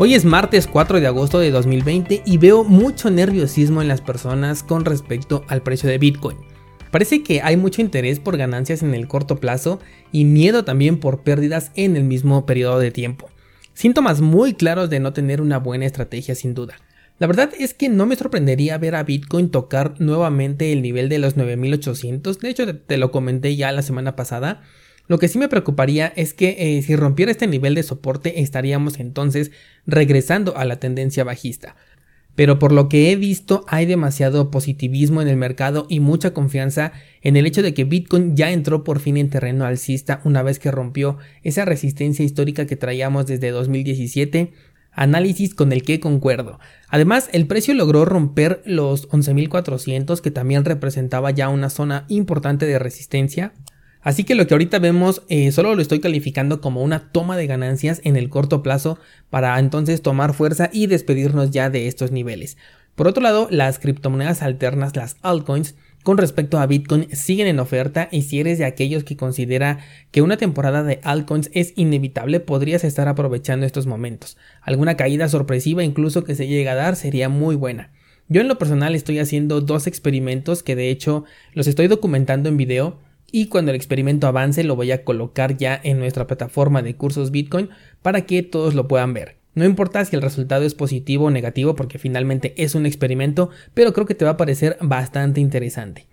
Hoy es martes 4 de agosto de 2020 y veo mucho nerviosismo en las personas con respecto al precio de Bitcoin. Parece que hay mucho interés por ganancias en el corto plazo y miedo también por pérdidas en el mismo periodo de tiempo. Síntomas muy claros de no tener una buena estrategia sin duda. La verdad es que no me sorprendería ver a Bitcoin tocar nuevamente el nivel de los 9800, de hecho te lo comenté ya la semana pasada. Lo que sí me preocuparía es que eh, si rompiera este nivel de soporte estaríamos entonces regresando a la tendencia bajista. Pero por lo que he visto hay demasiado positivismo en el mercado y mucha confianza en el hecho de que Bitcoin ya entró por fin en terreno alcista una vez que rompió esa resistencia histórica que traíamos desde 2017 análisis con el que concuerdo. Además, el precio logró romper los 11.400 que también representaba ya una zona importante de resistencia. Así que lo que ahorita vemos eh, solo lo estoy calificando como una toma de ganancias en el corto plazo para entonces tomar fuerza y despedirnos ya de estos niveles. Por otro lado, las criptomonedas alternas, las altcoins, con respecto a Bitcoin siguen en oferta y si eres de aquellos que considera que una temporada de altcoins es inevitable, podrías estar aprovechando estos momentos. Alguna caída sorpresiva incluso que se llegue a dar sería muy buena. Yo en lo personal estoy haciendo dos experimentos que de hecho los estoy documentando en video y cuando el experimento avance lo voy a colocar ya en nuestra plataforma de cursos Bitcoin para que todos lo puedan ver. No importa si el resultado es positivo o negativo porque finalmente es un experimento, pero creo que te va a parecer bastante interesante.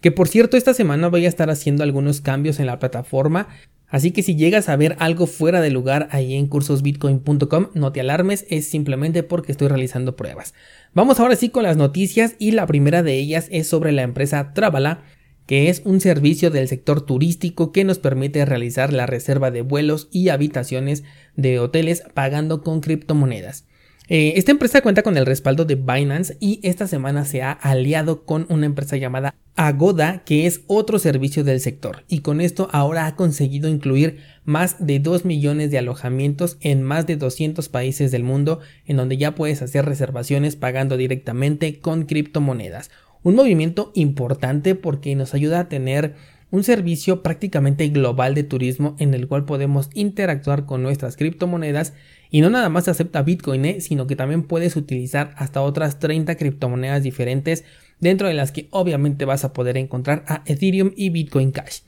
Que por cierto, esta semana voy a estar haciendo algunos cambios en la plataforma, así que si llegas a ver algo fuera de lugar ahí en cursosbitcoin.com, no te alarmes, es simplemente porque estoy realizando pruebas. Vamos ahora sí con las noticias y la primera de ellas es sobre la empresa Travala que es un servicio del sector turístico que nos permite realizar la reserva de vuelos y habitaciones de hoteles pagando con criptomonedas. Eh, esta empresa cuenta con el respaldo de Binance y esta semana se ha aliado con una empresa llamada Agoda, que es otro servicio del sector, y con esto ahora ha conseguido incluir más de 2 millones de alojamientos en más de 200 países del mundo, en donde ya puedes hacer reservaciones pagando directamente con criptomonedas. Un movimiento importante porque nos ayuda a tener un servicio prácticamente global de turismo en el cual podemos interactuar con nuestras criptomonedas y no nada más acepta Bitcoin, ¿eh? sino que también puedes utilizar hasta otras 30 criptomonedas diferentes dentro de las que obviamente vas a poder encontrar a Ethereum y Bitcoin Cash.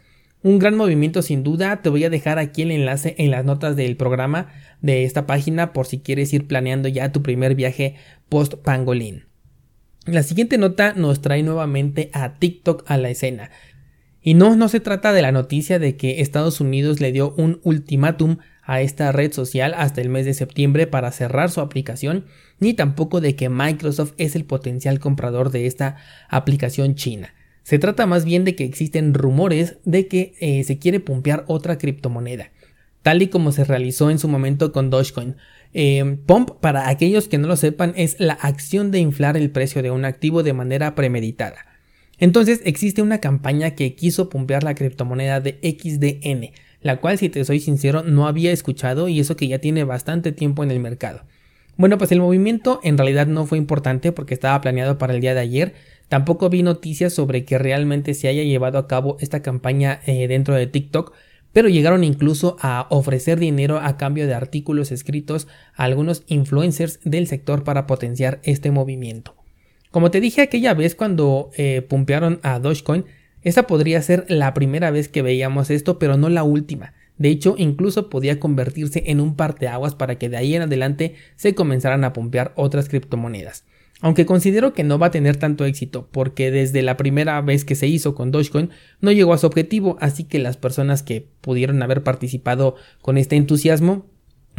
Un gran movimiento sin duda, te voy a dejar aquí el enlace en las notas del programa de esta página por si quieres ir planeando ya tu primer viaje post pangolin. La siguiente nota nos trae nuevamente a TikTok a la escena. Y no, no se trata de la noticia de que Estados Unidos le dio un ultimátum a esta red social hasta el mes de septiembre para cerrar su aplicación, ni tampoco de que Microsoft es el potencial comprador de esta aplicación china. Se trata más bien de que existen rumores de que eh, se quiere pumpear otra criptomoneda, tal y como se realizó en su momento con Dogecoin. Eh, pump, para aquellos que no lo sepan, es la acción de inflar el precio de un activo de manera premeditada. Entonces existe una campaña que quiso pumpear la criptomoneda de XDN, la cual si te soy sincero no había escuchado y eso que ya tiene bastante tiempo en el mercado. Bueno, pues el movimiento en realidad no fue importante porque estaba planeado para el día de ayer. Tampoco vi noticias sobre que realmente se haya llevado a cabo esta campaña eh, dentro de TikTok, pero llegaron incluso a ofrecer dinero a cambio de artículos escritos a algunos influencers del sector para potenciar este movimiento. Como te dije aquella vez cuando eh, pumpearon a Dogecoin, esta podría ser la primera vez que veíamos esto, pero no la última. De hecho, incluso podía convertirse en un parteaguas para que de ahí en adelante se comenzaran a pumpear otras criptomonedas. Aunque considero que no va a tener tanto éxito, porque desde la primera vez que se hizo con Dogecoin no llegó a su objetivo, así que las personas que pudieron haber participado con este entusiasmo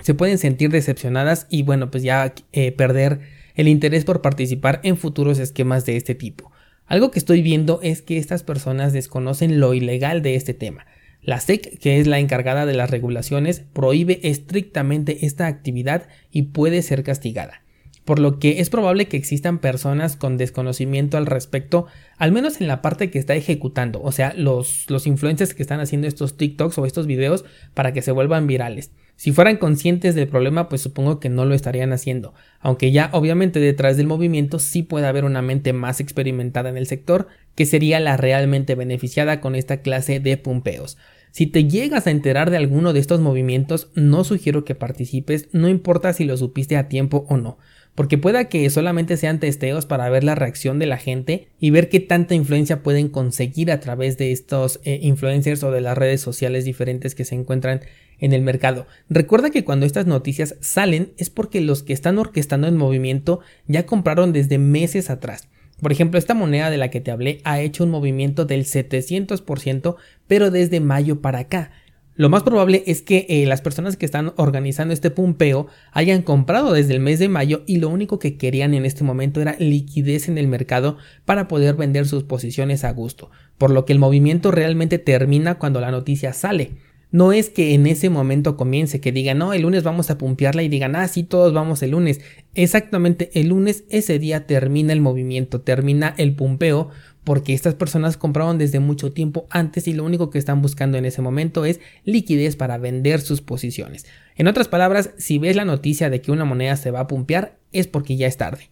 se pueden sentir decepcionadas y bueno, pues ya eh, perder el interés por participar en futuros esquemas de este tipo. Algo que estoy viendo es que estas personas desconocen lo ilegal de este tema. La SEC, que es la encargada de las regulaciones, prohíbe estrictamente esta actividad y puede ser castigada. Por lo que es probable que existan personas con desconocimiento al respecto, al menos en la parte que está ejecutando, o sea, los, los influencers que están haciendo estos TikToks o estos videos para que se vuelvan virales. Si fueran conscientes del problema, pues supongo que no lo estarían haciendo, aunque ya obviamente detrás del movimiento sí puede haber una mente más experimentada en el sector, que sería la realmente beneficiada con esta clase de pumpeos. Si te llegas a enterar de alguno de estos movimientos, no sugiero que participes, no importa si lo supiste a tiempo o no porque pueda que solamente sean testeos para ver la reacción de la gente y ver qué tanta influencia pueden conseguir a través de estos eh, influencers o de las redes sociales diferentes que se encuentran en el mercado. Recuerda que cuando estas noticias salen es porque los que están orquestando el movimiento ya compraron desde meses atrás. Por ejemplo, esta moneda de la que te hablé ha hecho un movimiento del 700%, pero desde mayo para acá. Lo más probable es que eh, las personas que están organizando este pumpeo hayan comprado desde el mes de mayo y lo único que querían en este momento era liquidez en el mercado para poder vender sus posiciones a gusto, por lo que el movimiento realmente termina cuando la noticia sale. No es que en ese momento comience, que digan, no, el lunes vamos a pumpearla y digan, ah, sí, todos vamos el lunes. Exactamente, el lunes ese día termina el movimiento, termina el pumpeo, porque estas personas compraron desde mucho tiempo antes y lo único que están buscando en ese momento es liquidez para vender sus posiciones. En otras palabras, si ves la noticia de que una moneda se va a pumpear, es porque ya es tarde.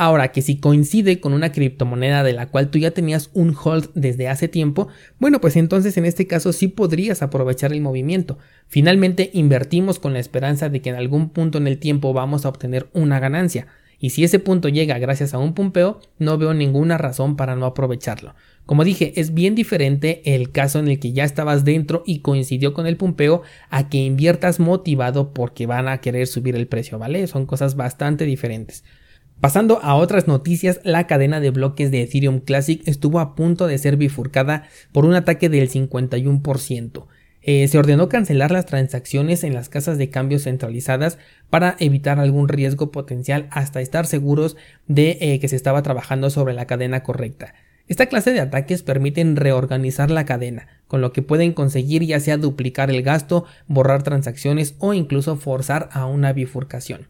Ahora que si coincide con una criptomoneda de la cual tú ya tenías un hold desde hace tiempo, bueno, pues entonces en este caso sí podrías aprovechar el movimiento. Finalmente invertimos con la esperanza de que en algún punto en el tiempo vamos a obtener una ganancia. Y si ese punto llega gracias a un pumpeo, no veo ninguna razón para no aprovecharlo. Como dije, es bien diferente el caso en el que ya estabas dentro y coincidió con el pumpeo a que inviertas motivado porque van a querer subir el precio, ¿vale? Son cosas bastante diferentes. Pasando a otras noticias, la cadena de bloques de Ethereum Classic estuvo a punto de ser bifurcada por un ataque del 51%. Eh, se ordenó cancelar las transacciones en las casas de cambio centralizadas para evitar algún riesgo potencial hasta estar seguros de eh, que se estaba trabajando sobre la cadena correcta. Esta clase de ataques permiten reorganizar la cadena, con lo que pueden conseguir ya sea duplicar el gasto, borrar transacciones o incluso forzar a una bifurcación.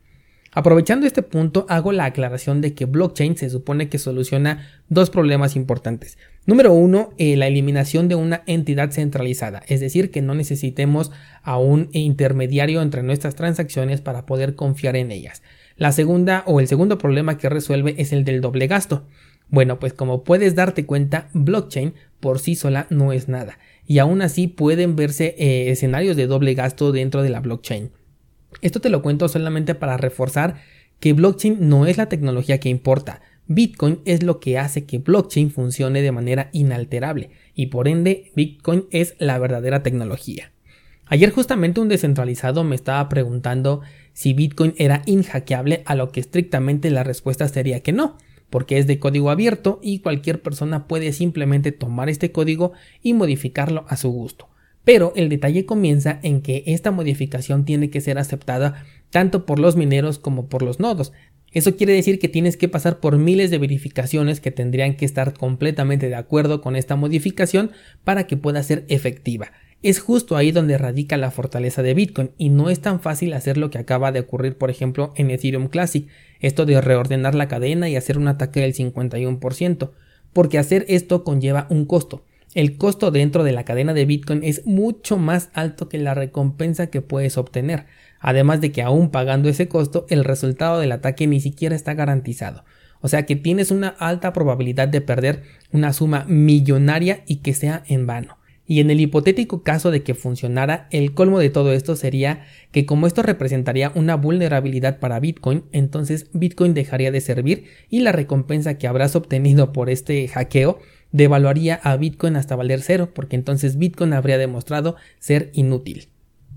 Aprovechando este punto, hago la aclaración de que blockchain se supone que soluciona dos problemas importantes. Número uno, eh, la eliminación de una entidad centralizada, es decir, que no necesitemos a un intermediario entre nuestras transacciones para poder confiar en ellas. La segunda o el segundo problema que resuelve es el del doble gasto. Bueno, pues como puedes darte cuenta, blockchain por sí sola no es nada, y aún así pueden verse eh, escenarios de doble gasto dentro de la blockchain. Esto te lo cuento solamente para reforzar que blockchain no es la tecnología que importa. Bitcoin es lo que hace que blockchain funcione de manera inalterable y por ende Bitcoin es la verdadera tecnología. Ayer justamente un descentralizado me estaba preguntando si Bitcoin era inhackeable, a lo que estrictamente la respuesta sería que no, porque es de código abierto y cualquier persona puede simplemente tomar este código y modificarlo a su gusto. Pero el detalle comienza en que esta modificación tiene que ser aceptada tanto por los mineros como por los nodos. Eso quiere decir que tienes que pasar por miles de verificaciones que tendrían que estar completamente de acuerdo con esta modificación para que pueda ser efectiva. Es justo ahí donde radica la fortaleza de Bitcoin y no es tan fácil hacer lo que acaba de ocurrir por ejemplo en Ethereum Classic, esto de reordenar la cadena y hacer un ataque del 51%, porque hacer esto conlleva un costo el costo dentro de la cadena de Bitcoin es mucho más alto que la recompensa que puedes obtener, además de que aún pagando ese costo el resultado del ataque ni siquiera está garantizado. O sea que tienes una alta probabilidad de perder una suma millonaria y que sea en vano. Y en el hipotético caso de que funcionara, el colmo de todo esto sería que como esto representaría una vulnerabilidad para Bitcoin, entonces Bitcoin dejaría de servir y la recompensa que habrás obtenido por este hackeo devaluaría a Bitcoin hasta valer cero, porque entonces Bitcoin habría demostrado ser inútil.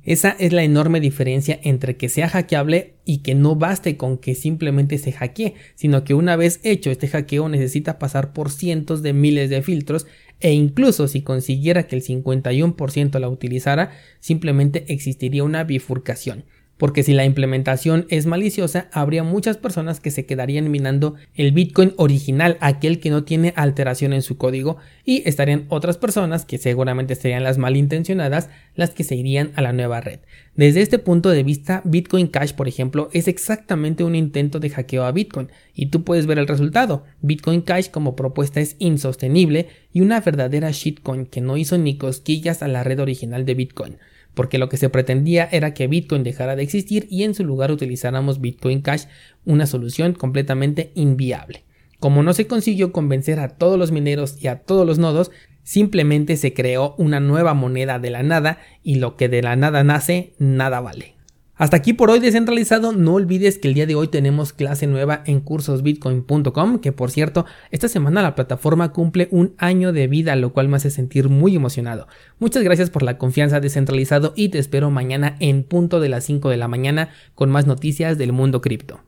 Esa es la enorme diferencia entre que sea hackeable y que no baste con que simplemente se hackee, sino que una vez hecho este hackeo necesita pasar por cientos de miles de filtros e incluso si consiguiera que el 51% la utilizara, simplemente existiría una bifurcación. Porque si la implementación es maliciosa, habría muchas personas que se quedarían minando el Bitcoin original, aquel que no tiene alteración en su código, y estarían otras personas, que seguramente serían las malintencionadas, las que se irían a la nueva red. Desde este punto de vista, Bitcoin Cash, por ejemplo, es exactamente un intento de hackeo a Bitcoin, y tú puedes ver el resultado. Bitcoin Cash como propuesta es insostenible y una verdadera shitcoin que no hizo ni cosquillas a la red original de Bitcoin porque lo que se pretendía era que Bitcoin dejara de existir y en su lugar utilizáramos Bitcoin Cash, una solución completamente inviable. Como no se consiguió convencer a todos los mineros y a todos los nodos, simplemente se creó una nueva moneda de la nada y lo que de la nada nace, nada vale. Hasta aquí por hoy descentralizado, no olvides que el día de hoy tenemos clase nueva en cursosbitcoin.com, que por cierto, esta semana la plataforma cumple un año de vida, lo cual me hace sentir muy emocionado. Muchas gracias por la confianza descentralizado y te espero mañana en punto de las 5 de la mañana con más noticias del mundo cripto.